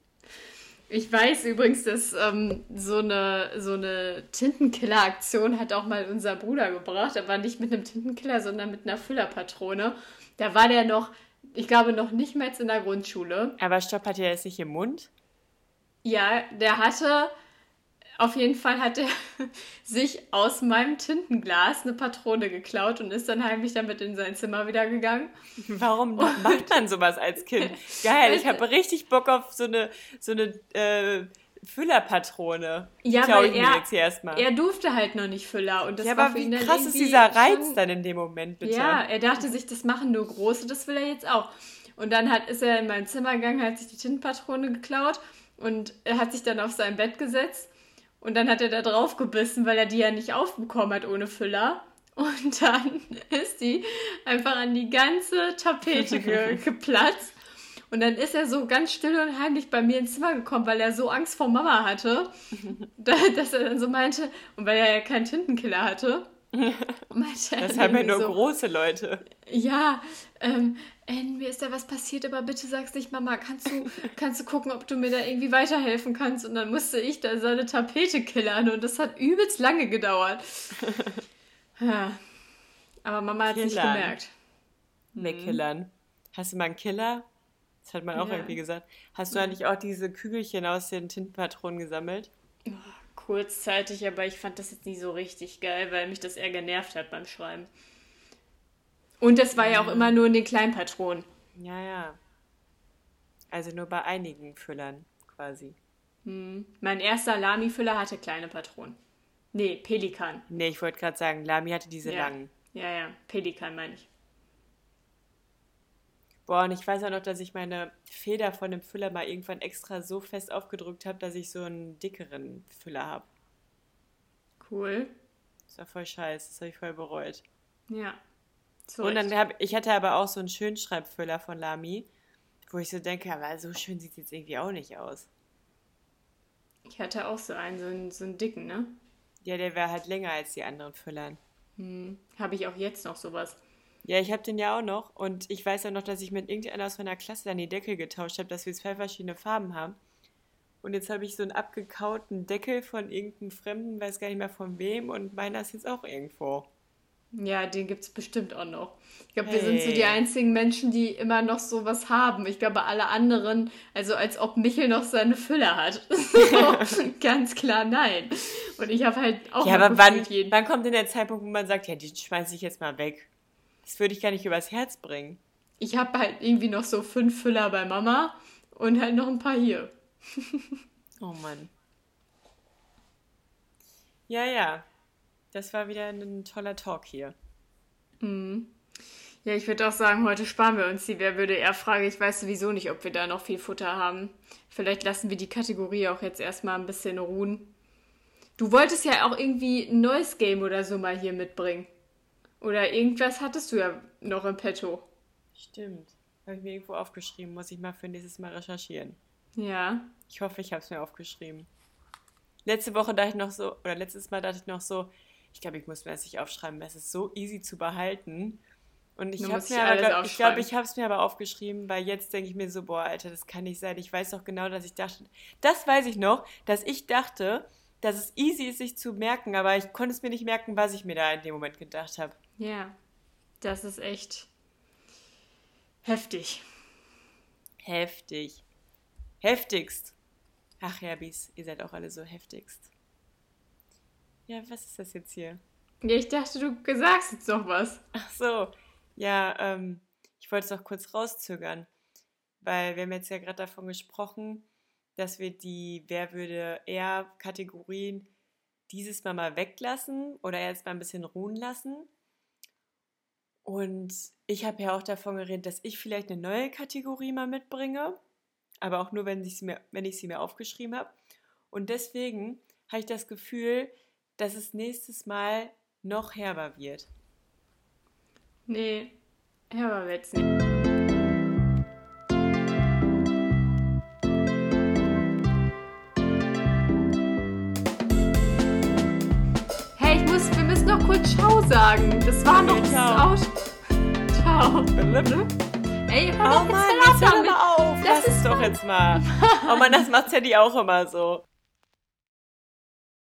Ich weiß übrigens, dass ähm, so eine, so eine Tintenkiller-Aktion hat auch mal unser Bruder gebracht, aber nicht mit einem Tintenkiller, sondern mit einer Füllerpatrone. Da war der noch, ich glaube, noch nicht mal in der Grundschule. Aber Stopp hat ja jetzt nicht im Mund. Ja, der hatte, auf jeden Fall hat er (laughs) sich aus meinem Tintenglas eine Patrone geklaut und ist dann heimlich damit in sein Zimmer wieder gegangen. Warum (laughs) macht man sowas als Kind? Geil, ich habe richtig Bock auf so eine, so eine äh, Füllerpatrone. Ja, Klau weil ich er, jetzt hier erstmal. er durfte halt noch nicht Füller und das ja, war aber für ihn wie dann krass ist dieser Reiz schon- dann in dem Moment, bitte? Ja, er dachte sich, das machen nur Große, das will er jetzt auch. Und dann hat, ist er in mein Zimmer gegangen, hat sich die Tintenpatrone geklaut und er hat sich dann auf sein Bett gesetzt und dann hat er da drauf gebissen, weil er die ja nicht aufbekommen hat ohne Füller. Und dann (laughs) ist die einfach an die ganze Tapete ge (laughs) geplatzt. Und dann ist er so ganz still und heimlich bei mir ins Zimmer gekommen, weil er so Angst vor Mama hatte, (laughs) da- dass er dann so meinte, und weil er ja keinen Tintenkiller hatte, meinte er Das haben ja nur so, große Leute. ja, ähm, Anne, mir ist da was passiert, aber bitte sag's nicht, Mama. Kannst du, kannst du gucken, ob du mir da irgendwie weiterhelfen kannst? Und dann musste ich da seine Tapete killern und das hat übelst lange gedauert. Ja. (laughs) Aber Mama hat nicht Killern. gemerkt. Wegkillern. Hast du mal einen Killer? Das hat man auch Ja. irgendwie gesagt. Hast du eigentlich auch diese Kügelchen aus den Tintenpatronen gesammelt? kurzzeitig, aber ich fand das jetzt nie so richtig geil, weil mich das eher genervt hat beim Schreiben. Und das war ja auch immer nur in den kleinen Patronen. Ja, ja. Also nur bei einigen Füllern quasi. Hm. Mein erster Lami-Füller hatte kleine Patronen. Nee, Pelikan. Nee, ich wollte gerade sagen, Lami hatte diese Ja. langen. Ja, ja, Pelikan meine ich. Boah, und ich weiß auch noch, dass ich meine Feder von dem Füller mal irgendwann extra so fest aufgedrückt habe, dass ich so einen dickeren Füller habe. Cool. Das war voll scheiße, das habe ich voll bereut. Ja. Zu Und dann habe ich hatte aber auch so einen Schönschreibfüller von Lami, wo ich so denke, aber so schön sieht es jetzt irgendwie auch nicht aus. Ich hatte auch so einen, so einen, so einen dicken, ne? Ja, der wäre halt länger als die anderen Füllern. Hm. Habe ich auch jetzt noch sowas. Ja, ich habe den ja auch noch und ich weiß auch noch, dass ich mit irgendeiner aus meiner Klasse dann die Deckel getauscht habe, dass wir zwei verschiedene Farben haben. Und jetzt habe ich so einen abgekauten Deckel von irgendeinem Fremden, weiß gar nicht mehr von wem und meiner ist jetzt auch irgendwo. Ja, den gibt's bestimmt auch noch. Ich glaube, wir sind so die einzigen Menschen, die immer noch sowas haben. Ich glaube, alle anderen, also als ob Michel noch seine Füller hat. (laughs) So, ganz klar nein. Und ich habe halt auch Ja, aber wann, jeden. wann kommt denn der Zeitpunkt, wo man sagt, ja, den schmeiße ich jetzt mal weg? Das würde ich gar nicht übers Herz bringen. Ich habe halt irgendwie noch so fünf Füller bei Mama und halt noch ein paar hier. (laughs) Oh Mann. Ja, ja. Das war wieder ein toller Talk hier. Ja, ich würde auch sagen, heute sparen wir uns die Wer würde eher Frage. Ich weiß sowieso nicht, ob wir da noch viel Futter haben. Vielleicht lassen wir die Kategorie auch jetzt erstmal ein bisschen ruhen. Du wolltest ja auch irgendwie ein neues Game oder so mal hier mitbringen. Oder irgendwas hattest du ja noch im Petto. Stimmt. Habe ich mir irgendwo aufgeschrieben. Muss ich mal für nächstes Mal recherchieren. Ja. Ich hoffe, ich habe es mir aufgeschrieben. Letzte Woche dachte ich noch so, oder letztes Mal dachte ich noch so, ich glaube, ich muss mir das nicht aufschreiben, es ist so easy zu behalten. Und ich habe musst mir aber, glaub, ich glaube, aufschreiben. ich habe es mir aber aufgeschrieben, weil jetzt denke ich mir so, boah, Alter, das kann nicht sein. Ich weiß doch genau, dass ich dachte, das weiß ich noch, dass ich dachte, dass es easy ist, sich zu merken, aber ich konnte es mir nicht merken, was ich mir da in dem Moment gedacht habe. Ja. Das ist echt heftig. Heftig. Heftigst. Ach ja, Bis, ihr seid auch alle so heftigst. Ja, was ist das jetzt hier? Ja, ich dachte, du sagst jetzt noch was. Ach so, ja, ähm, ich wollte es noch kurz rauszögern, weil wir haben jetzt ja gerade davon gesprochen, dass wir die Wer würde eher Kategorien dieses Mal mal weglassen oder erst mal ein bisschen ruhen lassen. Und ich habe ja auch davon geredet, dass ich vielleicht eine neue Kategorie mal mitbringe, aber auch nur, wenn ich sie mir, wenn ich sie mir aufgeschrieben habe. Und deswegen habe ich das Gefühl, dass es nächstes Mal noch herber wird. Nee, Herber wird's nicht. Hey, ich muss, wir müssen noch kurz Ciao sagen. Das war noch das ciao. Aus. Ciao. Ey, hör Oh doch Mann, jetzt damit. mal auf. Das Lass es ist doch jetzt mal. Oh Mann, das macht Teddy auch immer so.